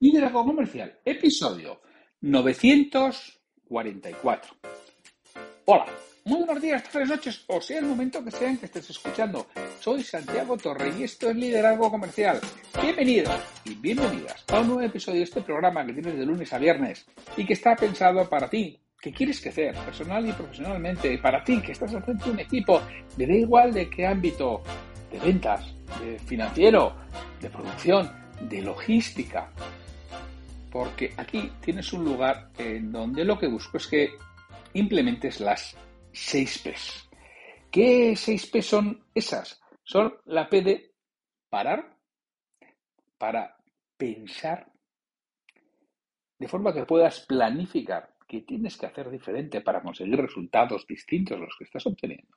Liderazgo Comercial, episodio 944. Hola, muy buenos días, tardes, noches, o sea el momento que sean que estés escuchando. Soy Santiago Torre y esto es Liderazgo Comercial. Bienvenidos y bienvenidas a un nuevo episodio de este programa que tienes de lunes a viernes y que está pensado para ti, que quieres crecer personal y profesionalmente, para ti que estás haciendo un equipo, me da igual de qué ámbito, de ventas, de financiero, de producción, de logística, porque aquí tienes un lugar en donde lo que busco es que implementes las 6 P's. ¿Qué 6 P son esas? Son la P de parar, para pensar, de forma que puedas planificar qué tienes que hacer diferente para conseguir resultados distintos a los que estás obteniendo.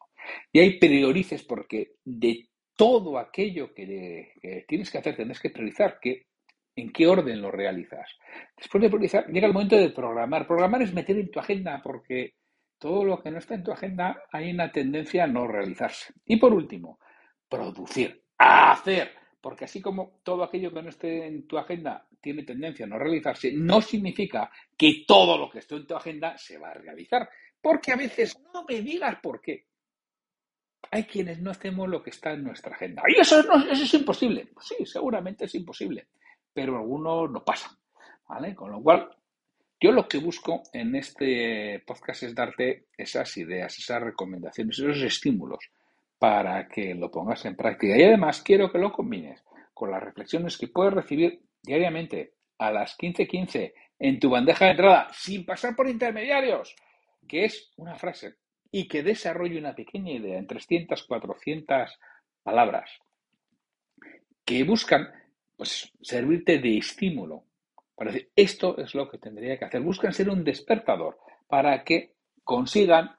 Y ahí priorices porque de todo aquello que, que tienes que hacer, tienes que priorizar que en qué orden lo realizas. Después de priorizar, llega el momento de programar. Programar es meter en tu agenda porque todo lo que no está en tu agenda hay una tendencia a no realizarse. Y por último, producir, hacer. Porque así como todo aquello que no esté en tu agenda tiene tendencia a no realizarse, no significa que todo lo que esté en tu agenda se va a realizar. Porque a veces no me digas por qué. Hay quienes no hacemos lo que está en nuestra agenda. Y eso, no, eso es imposible. Sí, seguramente es imposible pero algunos no pasan. ¿vale? Con lo cual, yo lo que busco en este podcast es darte esas ideas, esas recomendaciones, esos estímulos para que lo pongas en práctica. Y además quiero que lo combines con las reflexiones que puedes recibir diariamente a las 15:15 en tu bandeja de entrada, sin pasar por intermediarios, que es una frase y que desarrolle una pequeña idea en 300, 400 palabras que buscan pues servirte de estímulo para decir, esto es lo que tendría que hacer. Buscan ser un despertador para que consigan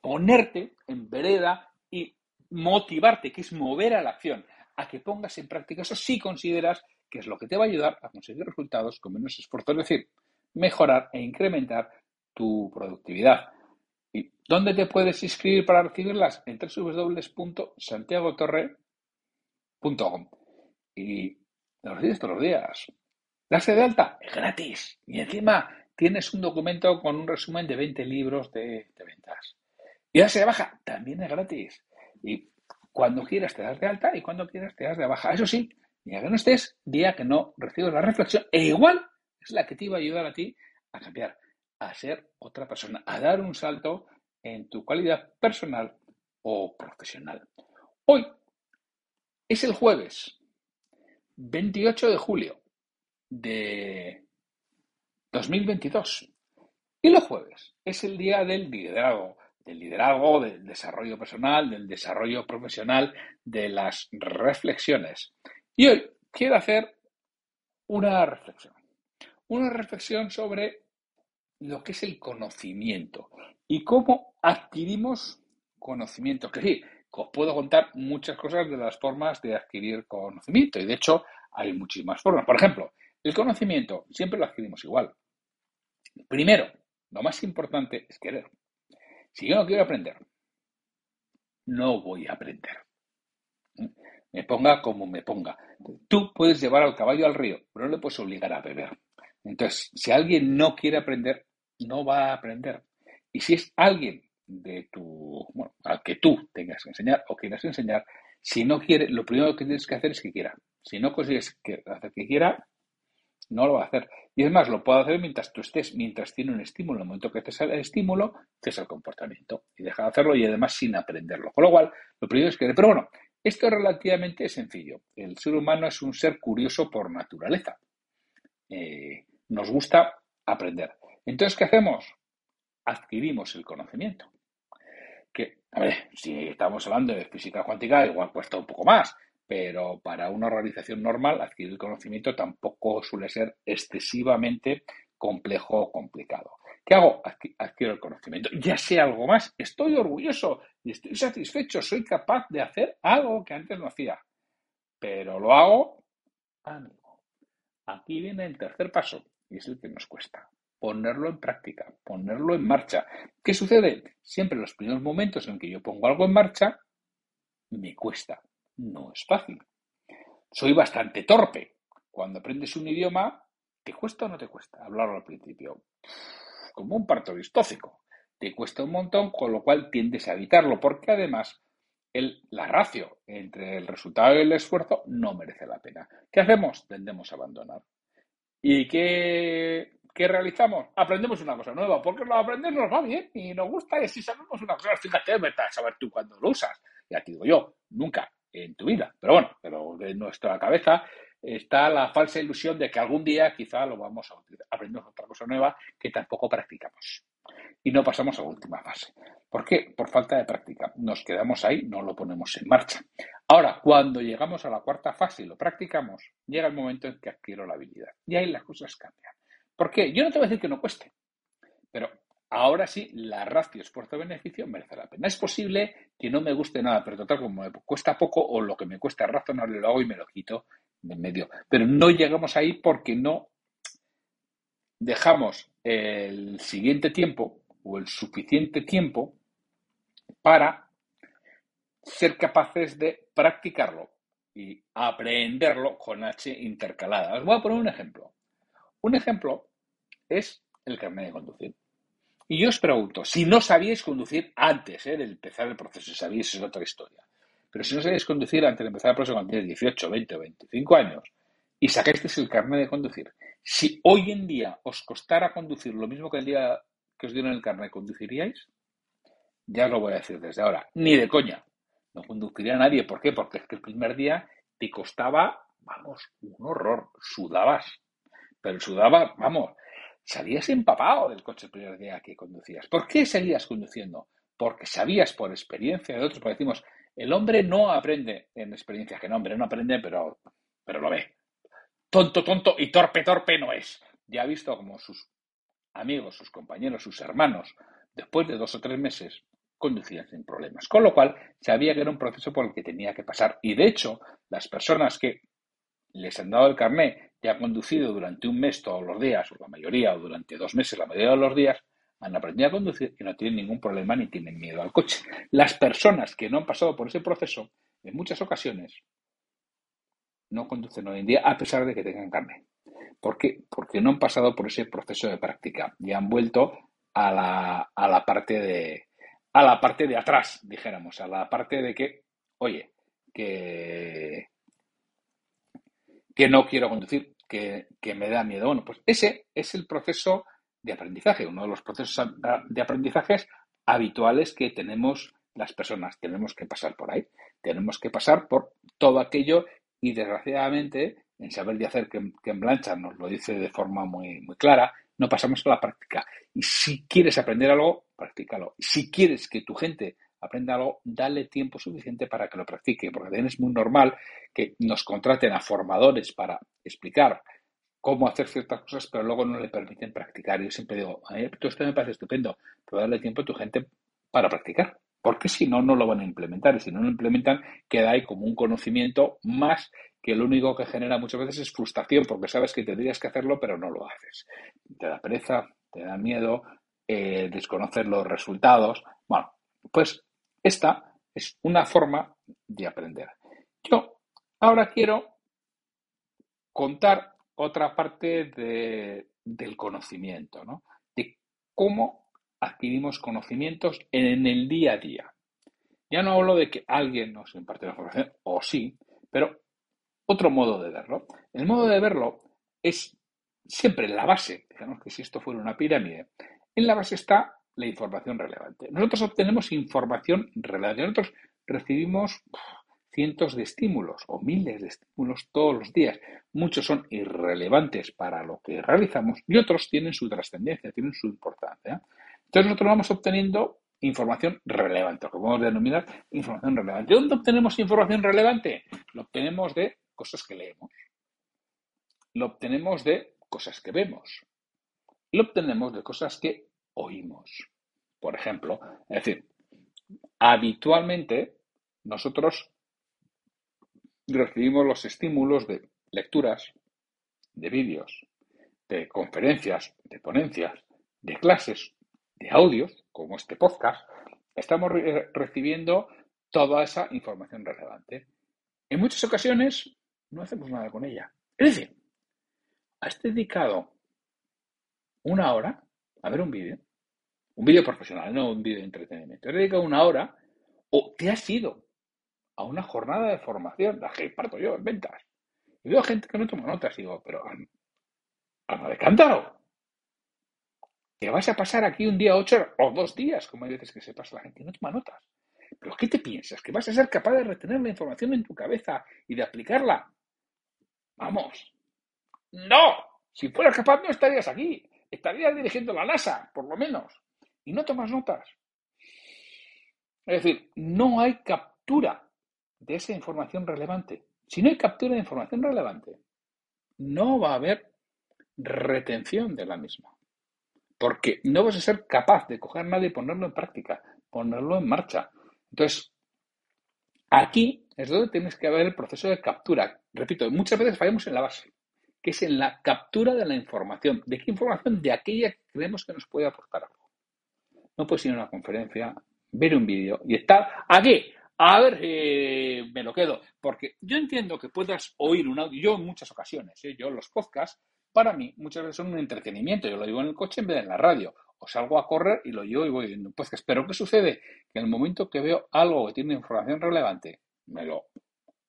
ponerte en vereda y motivarte, que es mover a la acción, a que pongas en práctica eso si consideras que es lo que te va a ayudar a conseguir resultados con menos esfuerzo, es decir, mejorar e incrementar tu productividad. ¿Y dónde te puedes inscribir para recibirlas? En www.santiagotorre.com. los días todos los días. Darse de alta es gratis. Y encima tienes un documento con un resumen de 20 libros de, ventas. Y darse de baja también es gratis. Y cuando quieras te das de alta y cuando quieras te das de baja. Eso sí, día que no estés, día que no recibes la reflexión, e igual es la que te iba a ayudar a ti a cambiar, a ser otra persona, a dar un salto en tu calidad personal o profesional. Hoy es el jueves 28 de julio de 2022. Y los jueves es el día del liderazgo, del liderazgo, del desarrollo personal, del desarrollo profesional, de las reflexiones. Y hoy quiero hacer una reflexión. Una reflexión sobre lo que es el conocimiento y cómo adquirimos conocimiento. Que os puedo contar muchas cosas de las formas de adquirir conocimiento y de hecho hay muchísimas formas. Por ejemplo, el conocimiento siempre lo adquirimos igual. Primero, lo más importante es querer. Si yo no quiero aprender, no voy a aprender. Me ponga como me ponga. Tú puedes llevar al caballo al río, pero no le puedes obligar a beber. Entonces, si alguien no quiere aprender, no va a aprender. Y si es alguien de tu, bueno, al que tú tengas que enseñar o quieras enseñar, si no quiere, lo primero que tienes que hacer es que quiera. Si no consigues que, hacer que quiera, no lo va a hacer. Y es más, lo puede hacer mientras tú estés, mientras tiene un estímulo. En el momento que te sale el estímulo, cesa el comportamiento y deja de hacerlo y además sin aprenderlo. Con lo cual, lo primero es que... Pero bueno, esto es relativamente sencillo. El ser humano es un ser curioso por naturaleza. Eh, nos gusta aprender. Entonces, ¿qué hacemos? Adquirimos el conocimiento que, a ver, si estamos hablando de física cuántica, igual cuesta un poco más, pero para una organización normal adquirir el conocimiento tampoco suele ser excesivamente complejo o complicado. ¿Qué hago? Adquiero el conocimiento. Ya sé algo más, estoy orgulloso y estoy satisfecho, soy capaz de hacer algo que antes no hacía. Pero lo hago, ánimo. Aquí viene el tercer paso y es el que nos cuesta. Ponerlo en práctica, ponerlo en marcha. ¿Qué sucede? Siempre en los primeros momentos en que yo pongo algo en marcha, me cuesta. No es fácil. Soy bastante torpe. Cuando aprendes un idioma, ¿te cuesta o no te cuesta hablarlo al principio? Como un parto distócico. Te cuesta un montón, con lo cual tiendes a evitarlo, porque además la ratio entre el resultado y el esfuerzo no merece la pena. ¿Qué hacemos? Tendemos a abandonar. ¿Y qué, qué realizamos? Aprendemos una cosa nueva, porque lo aprender nos va bien y nos gusta y si sabemos una cosa, fíjate, vete a saber tú cuándo lo usas. Ya te digo yo, nunca en tu vida. Pero bueno, pero en nuestra cabeza está la falsa ilusión de que algún día quizá lo vamos a aprender otra cosa nueva que tampoco practicamos. Y no pasamos a la última fase. ¿Por qué? Por falta de práctica. Nos quedamos ahí, no lo ponemos en marcha. Ahora, cuando llegamos a la cuarta fase y lo practicamos, llega el momento en que adquiero la habilidad. Y ahí las cosas cambian. ¿Por qué? Yo no te voy a decir que no cueste, pero ahora sí, la ratio esfuerzo-beneficio merece la pena. Es posible que no me guste nada, pero total, como me cuesta poco o lo que me cuesta razonable lo hago y me lo quito de medio. Pero no llegamos ahí porque no dejamos el siguiente tiempo o el suficiente tiempo para ser capaces de practicarlo y aprenderlo con H intercalada. Os voy a poner un ejemplo. Un ejemplo es el carnet de conducir. Y yo os pregunto, si no sabíais conducir antes eh, de empezar el proceso, si sabíais es otra historia, pero si no sabíais conducir antes de empezar el proceso cuando tenéis 18, 20 o 25 años y sacasteis el carnet de conducir, si hoy en día os costara conducir lo mismo que el día que os dieron el carnet, ¿conduciríais? Ya os lo voy a decir desde ahora, ni de coña. No conduciría a nadie. ¿Por qué? Porque es que el primer día te costaba, vamos, un horror. Sudabas. Pero sudaba, vamos, salías empapado del coche el primer día que conducías. ¿Por qué seguías conduciendo? Porque sabías por experiencia de otros, porque decimos, el hombre no aprende en experiencia, que no, hombre no aprende, pero, pero lo ve. Tonto, tonto y torpe, torpe no es. Ya ha visto como sus amigos, sus compañeros, sus hermanos, después de dos o tres meses, conducían sin problemas. Con lo cual, sabía que era un proceso por el que tenía que pasar. Y de hecho, las personas que les han dado el carné y han conducido durante un mes todos los días, o la mayoría, o durante dos meses la mayoría de los días, han aprendido a conducir y no tienen ningún problema ni tienen miedo al coche. Las personas que no han pasado por ese proceso, en muchas ocasiones, no conducen hoy en día a pesar de que tengan carne. ¿Por qué? Porque no han pasado por ese proceso de práctica y han vuelto a la, a la parte de a la parte de atrás, dijéramos, a la parte de que, oye, que, que no quiero conducir, que, me da miedo. Bueno, pues ese es el proceso de aprendizaje, uno de los procesos de aprendizajes habituales que tenemos las personas. Tenemos que pasar por ahí, tenemos que pasar por todo aquello y desgraciadamente en saber de hacer que, en Blancha nos lo dice de forma muy, muy clara, no pasamos a la práctica. Y si quieres aprender algo, practícalo. Si quieres que tu gente aprenda algo, dale tiempo suficiente para que lo practique, porque también es muy normal que nos contraten a formadores para explicar cómo hacer ciertas cosas, pero luego no le permiten practicar. Yo siempre digo, a mí esto me parece estupendo, pero darle tiempo a tu gente para practicar, porque si no, no lo van a implementar. Y si no lo implementan, queda ahí como un conocimiento más que lo único que genera muchas veces es frustración, porque sabes que tendrías que hacerlo, pero no lo haces. Te da pereza, te da miedo, eh, desconocer los resultados. Bueno, pues esta es una forma de aprender. Yo ahora quiero contar otra parte del conocimiento, ¿no? De cómo adquirimos conocimientos en el día a día. Ya no hablo de que alguien nos imparte la información, o sí, pero otro modo de verlo. El modo de verlo es siempre la base, digamos que si esto fuera una pirámide, en la base está la información relevante. Nosotros obtenemos información relevante. Nosotros recibimos cientos de estímulos o miles de estímulos todos los días. Muchos son irrelevantes para lo que realizamos y otros tienen su trascendencia, tienen su importancia. Entonces nosotros vamos obteniendo información relevante, lo que podemos denominar información relevante. ¿Dónde obtenemos información relevante? Lo obtenemos de cosas que leemos. Lo obtenemos de cosas que vemos. Lo obtenemos de cosas que oímos. Por ejemplo, es decir, habitualmente nosotros recibimos los estímulos de lecturas, de vídeos, de conferencias, de ponencias, de clases, de audios, como este podcast, estamos recibiendo toda esa información relevante. En muchas ocasiones no hacemos nada con ella. Es decir, has dedicado una hora a ver un vídeo, un vídeo profesional, no un vídeo de entretenimiento. Has dedicado una hora o te has ido a una jornada de formación, la que parto yo en ventas. Y veo gente que no toma notas y digo, pero anda de cántaro. Que vas a pasar aquí un día, ocho o dos días, como hay veces que se pasa la gente y no toma notas. ¿Pero qué te piensas? ¿Que vas a ser capaz de retener la información en tu cabeza y de aplicarla? Vamos. No. Si fueras capaz no estarías aquí. Estarías dirigiendo la NASA, por lo menos. Y no tomas notas. Es decir, no hay captura de esa información relevante. Si no hay captura de información relevante, no va a haber retención de la misma. Porque no vas a ser capaz de coger nada y ponerlo en práctica, ponerlo en marcha. Entonces, aquí es donde tienes que ver el proceso de captura. Repito, muchas veces fallamos en la base, que es en la captura de la información. ¿De qué información? De aquella que creemos que nos puede aportar algo. No puedes ir a una conferencia, ver un vídeo y estar aquí a ver, eh, me lo quedo, porque yo entiendo que puedas oír un audio, yo en muchas ocasiones, ¿eh? yo los podcasts, para mí muchas veces son un entretenimiento, yo lo digo en el coche en vez de en la radio, o salgo a correr y lo oigo y voy viendo un podcast, pero ¿qué sucede? Que en el momento que veo algo que tiene información relevante, me lo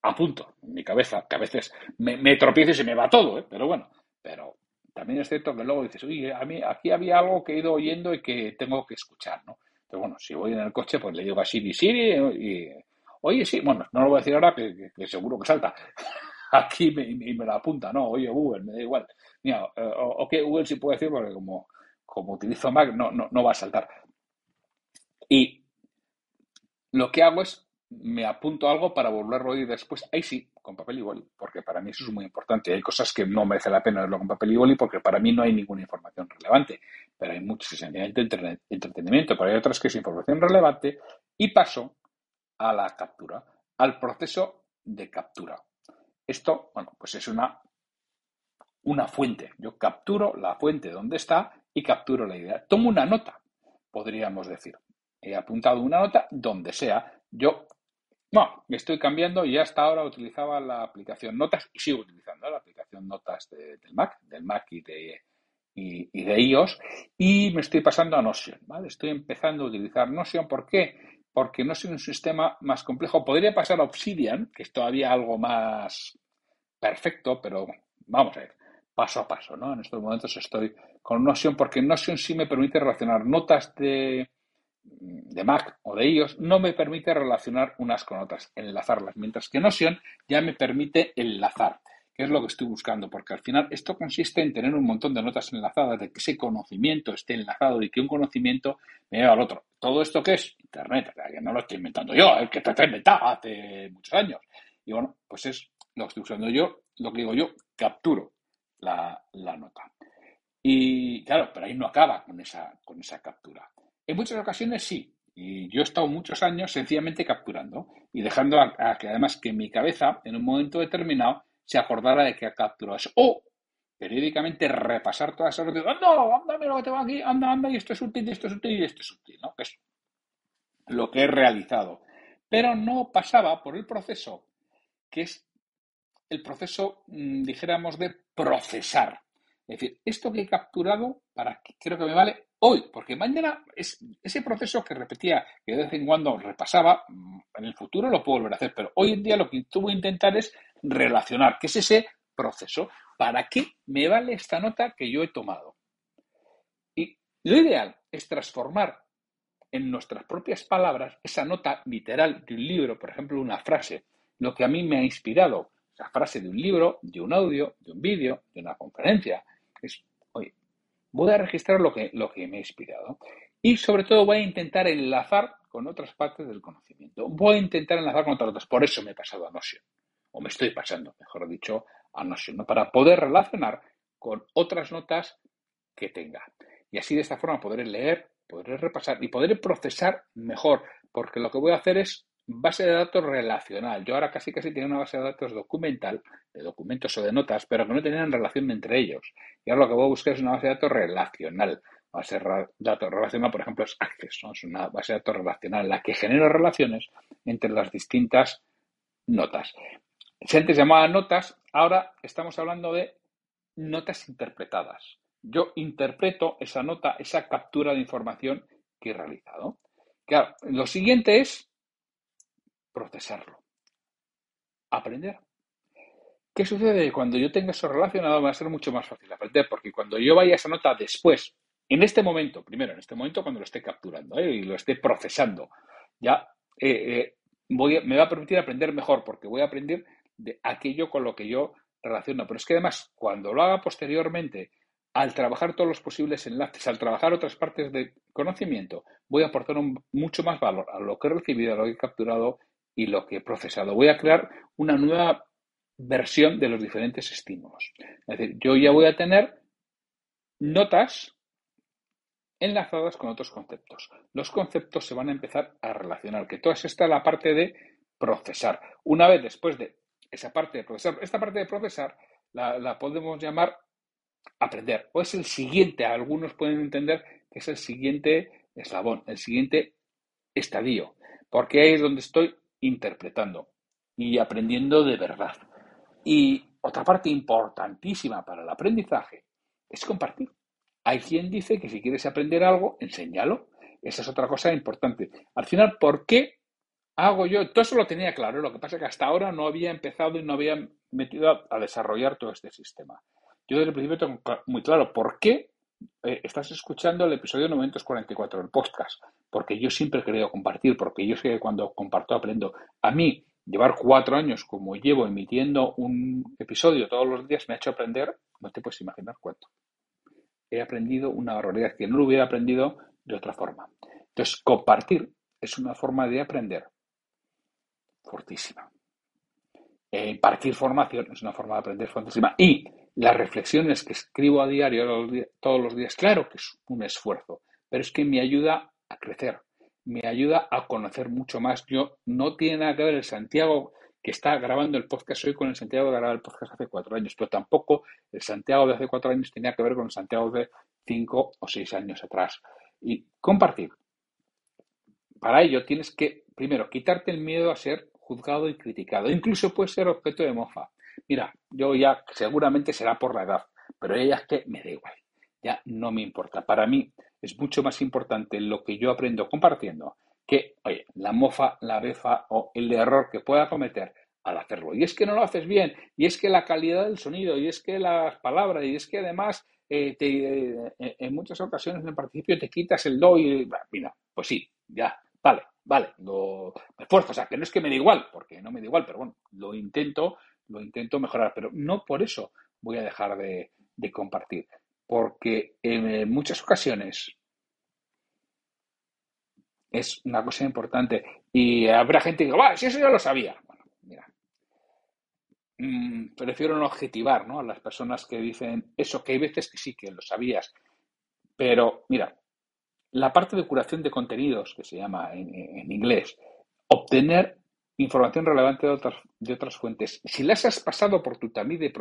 apunto en mi cabeza, que a veces me, me tropiezo y se me va todo, ¿eh? pero bueno, pero también es cierto que luego dices, oye, a mí aquí había algo que he ido oyendo y que tengo que escuchar, ¿no? Pero bueno, si voy en el coche, pues le digo a Siri, Siri, y, oye, sí, bueno, no lo voy a decir ahora, que, seguro que salta. Aquí me, me la apunta, no, oye, Google, me da igual. Mira, eh, o, que Google sí puede decir, porque como, como utilizo Mac, no, no, no va a saltar. Y lo que hago es me apunto algo para volverlo a oír después. Ahí sí, con papel y boli, porque para mí eso es muy importante. Hay cosas que no merece la pena verlo con papel y boli porque para mí no hay ninguna información relevante. Pero hay muchos esencialmente entretenimiento, pero hay otras que es información relevante y paso a la captura, al proceso de captura. Esto, bueno, pues es una, una fuente. Yo capturo la fuente donde está y capturo la idea. Tomo una nota, podríamos decir. He apuntado una nota donde sea. Yo no, estoy cambiando y hasta ahora utilizaba la aplicación Notas y sigo utilizando la aplicación Notas del Mac, del Mac y de, y, de iOS y me estoy pasando a Notion, ¿vale? Estoy empezando a utilizar Notion, ¿por qué? Porque Notion es un sistema más complejo. Podría pasar a Obsidian, que es todavía algo más perfecto, pero vamos a ver, paso a paso, ¿no? En estos momentos estoy con Notion porque Notion sí me permite relacionar notas de de Mac o de iOS no me permite relacionar unas con otras, enlazarlas, mientras que Notion ya me permite enlazar, que es lo que estoy buscando, porque al final esto consiste en tener un montón de notas enlazadas, de que ese conocimiento esté enlazado y que un conocimiento me lleve al otro. ¿Todo esto qué es? Internet, que no lo estoy inventando yo, el que te he inventado hace muchos años. Y bueno, pues es lo que estoy usando yo, lo que digo yo, capturo la, la nota. Y claro, pero ahí no acaba con esa, con esa captura. En muchas ocasiones sí. Y yo he estado muchos años sencillamente capturando y dejando a, que además que mi cabeza en un momento determinado se acordara de que ha capturado eso. O periódicamente repasar todas esas noticias. Anda, anda, mira lo que tengo aquí, anda, anda, y esto es útil, y esto es útil, y esto es útil, ¿no? es lo que he realizado. Pero no pasaba por el proceso, que es el proceso, mm, dijéramos, de procesar. Es decir, esto que he capturado, para que creo que me vale hoy, porque mañana es ese proceso que repetía, que de vez en cuando repasaba, mm, en el futuro lo puedo volver a hacer, pero hoy en día lo que voy a intentar es relacionar, que es ese proceso, ¿para qué me vale esta nota que yo he tomado? Y lo ideal es transformar en nuestras propias palabras esa nota literal de un libro, por ejemplo, una frase, lo que a mí me ha inspirado, esa frase de un libro, de un audio, de un vídeo, de una conferencia, es voy a registrar lo que, lo que me ha inspirado. Y sobre todo voy a intentar enlazar con otras partes del conocimiento. Voy a intentar enlazar con otras notas. Por eso me he pasado a Notion. O me estoy pasando, mejor dicho, a Notion. ¿no? Para poder relacionar con otras notas que tenga. Y así de esta forma podré leer, podré repasar y podré procesar mejor. Porque lo que voy a hacer es base de datos relacional. Yo ahora casi casi tenía una base de datos documental, de documentos o de notas, pero que no tenían relación entre ellos. Y ahora lo que voy a buscar es una base de datos relacional. Base de datos relacional, por ejemplo, es Access, es una base de datos relacional la que genera relaciones entre las distintas notas. Si antes llamaba notas, ahora estamos hablando de notas interpretadas. Yo interpreto esa nota, esa captura de información que he realizado. Claro, lo siguiente es procesarlo, aprender. ¿Qué sucede? Cuando yo tenga eso relacionado va a ser mucho más fácil aprender, porque cuando yo vaya a esa nota después, en este momento, primero, en este momento cuando lo esté capturando ¿eh? y lo esté procesando, ya eh, eh, voy me va a permitir aprender mejor, porque voy a aprender de aquello con lo que yo relaciono. Pero es que además, cuando lo haga posteriormente, al trabajar todos los posibles enlaces, al trabajar otras partes de conocimiento, voy a aportar mucho más valor a lo que he recibido, a lo que he capturado y lo que he procesado. Voy a crear una nueva versión de los diferentes estímulos. Es decir, yo ya voy a tener notas enlazadas con otros conceptos. Los conceptos se van a empezar a relacionar, que toda esta es la parte de procesar. Una vez después de esa parte de procesar, esta parte de procesar la, la podemos llamar aprender, o es el siguiente, algunos pueden entender que es el siguiente eslabón, el siguiente estadio, porque ahí es donde estoy interpretando y aprendiendo de verdad. Y otra parte importantísima para el aprendizaje es compartir. Hay quien dice que si quieres aprender algo, enséñalo. Esa es otra cosa importante. Al final, ¿por qué hago yo? Todo eso lo tenía claro. Lo que pasa es que hasta ahora no había empezado y no había metido a, desarrollar todo este sistema. Yo desde el principio tengo muy claro por qué eh, estás escuchando el episodio 944 del podcast, porque yo siempre he querido compartir, porque yo sé que cuando comparto aprendo. A mí, llevar cuatro años como llevo emitiendo un episodio todos los días me ha hecho aprender, no te puedes imaginar cuánto. He aprendido una barbaridad que no lo hubiera aprendido de otra forma. Entonces, compartir es una forma de aprender fortísima. Eh, impartir formación es una forma de aprender fortísima. Y las reflexiones que escribo a diario todos los días, claro que es un esfuerzo, pero es que me ayuda a crecer, me ayuda a conocer mucho más. Yo no tiene nada que ver el Santiago que está grabando el podcast hoy con el Santiago que grababa el podcast hace cuatro años, pero tampoco el Santiago de hace cuatro años tenía que ver con el Santiago de cinco o seis años atrás. Y compartir. Para ello tienes que, primero, quitarte el miedo a ser juzgado y criticado. Incluso puede ser objeto de mofa. Mira, yo ya seguramente será por la edad, pero ella es que me da igual, ya no me importa. Para mí es mucho más importante lo que yo aprendo compartiendo que, oye, la mofa, la befa o el error que pueda cometer al hacerlo. Y es que no lo haces bien, y es que la calidad del sonido, y es que las palabras, y es que además eh, eh, en muchas ocasiones en el participio te quitas el do y, mira, pues sí, ya, vale, vale, lo, me esfuerzo, o sea, que no es que me dé igual, porque no me da igual, pero bueno, lo intento lo intento mejorar, pero no por eso voy a dejar de, compartir, porque en muchas ocasiones es una cosa importante y habrá gente que diga, si eso ya lo sabía. Bueno, mira, mm, prefiero no objetivar ¿no? a las personas que dicen eso, que hay veces que sí, que lo sabías, pero mira, la parte de curación de contenidos, que se llama en, en inglés, obtener información relevante de otras, de otras fuentes. Si las has pasado por tu tamiz de,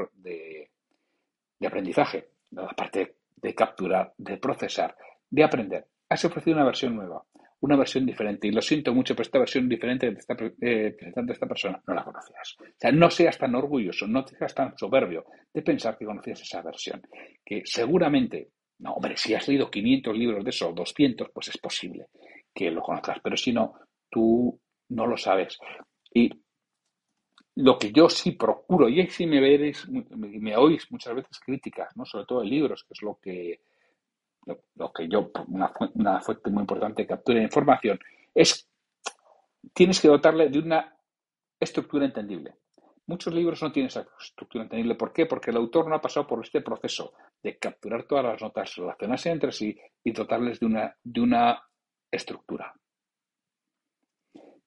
de, aprendizaje, la parte de capturar, de procesar, de aprender, has ofrecido una versión nueva, una versión diferente. Y lo siento mucho, pero esta versión diferente que está eh, presentando esta persona no la conocías. O sea, no seas tan orgulloso, no seas tan soberbio de pensar que conocías esa versión. Que seguramente, no, hombre, si has leído 500 libros de eso, 200, pues es posible que lo conozcas. Pero si no, tú no lo sabes. Y lo que yo sí procuro, y si me veréis, me, oís muchas veces críticas, ¿no? sobre todo en libros, que es lo que, lo, que yo, una, una, fuente muy importante de captura de información, es tienes que dotarle de una estructura entendible. muchos libros no tienen esa estructura entendible. ¿Por qué? Porque el autor no ha pasado por este proceso de capturar todas las notas, relacionarse entre sí y dotarles de una, de una estructura.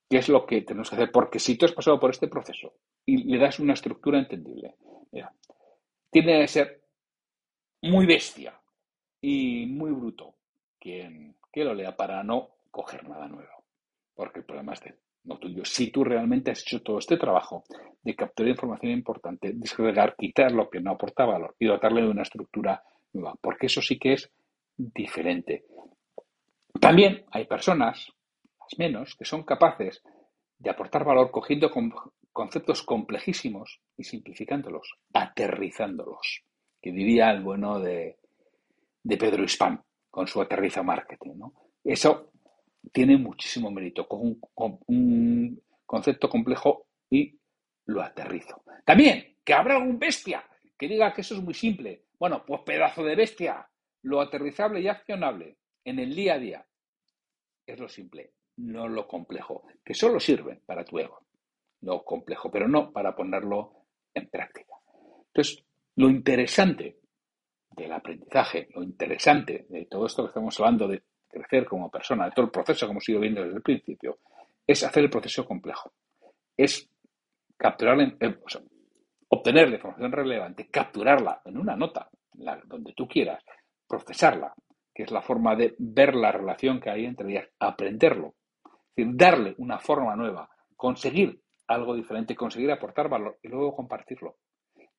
¿Qué es lo que tenemos que hacer? Porque si tú has pasado por este proceso y le das una estructura entendible, mira, tiene que ser muy bestia y muy bruto quien que lo lea para no coger nada nuevo. Porque el problema es de no tuyo. Si tú realmente has hecho todo este trabajo de capturar información importante, desagregar, quitar lo que no aporta valor y dotarle de una estructura nueva, porque eso sí que es diferente. También hay personas, menos, que son capaces de aportar valor cogiendo conceptos complejísimos y simplificándolos, aterrizándolos, que diría el bueno de, Pedro Hispán con su aterriza marketing. Eso tiene muchísimo mérito, con un, concepto complejo y lo aterrizo. También, que habrá algún bestia que diga que eso es muy simple. Bueno, pues pedazo de bestia, lo aterrizable y accionable en el día a día es lo simple, no lo complejo, que solo sirve para tu ego, lo complejo, pero no para ponerlo en práctica. Entonces, lo interesante del aprendizaje, lo interesante de todo esto que estamos hablando de crecer como persona, de todo el proceso que hemos ido viendo desde el principio, es hacer el proceso complejo. Es capturar, eh, obtener la información relevante, capturarla en una nota, donde tú quieras, procesarla, que es la forma de ver la relación que hay entre ellas, aprenderlo, decir, darle una forma nueva, conseguir algo diferente, conseguir aportar valor y luego compartirlo.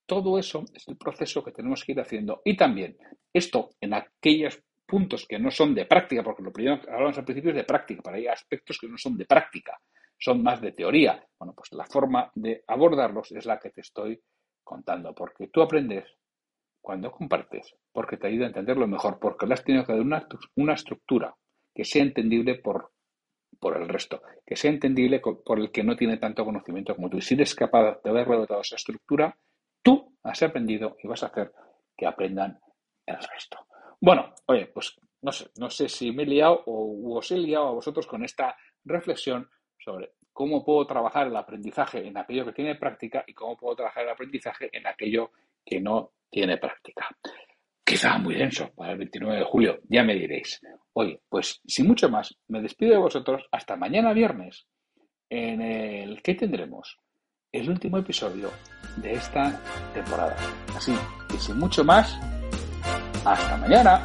Todo eso es el proceso que tenemos que ir haciendo. Y también esto en aquellos puntos que no son de práctica, porque lo primero que hablamos al principio es de práctica, pero hay aspectos que no son de práctica, son más de teoría. Bueno, pues la forma de abordarlos es la que te estoy contando, porque tú aprendes cuando compartes, porque te ayuda a entenderlo mejor, porque le has tenido que dar una, una estructura que sea entendible por, por el resto, que sea entendible por el que no tiene tanto conocimiento como tú. Y si eres capaz de haber dotado esa estructura, tú has aprendido y vas a hacer que aprendan el resto. Bueno, oye, pues no sé, no sé si me he liado o os he liado a vosotros con esta reflexión sobre cómo puedo trabajar el aprendizaje en aquello que tiene práctica y cómo puedo trabajar el aprendizaje en aquello que no tiene práctica. Quizá muy denso para el 29 de julio, ya me diréis. Oye, pues sin mucho más, me despido de vosotros hasta mañana viernes, en el que tendremos el último episodio de esta temporada. Así que sin mucho más, hasta mañana.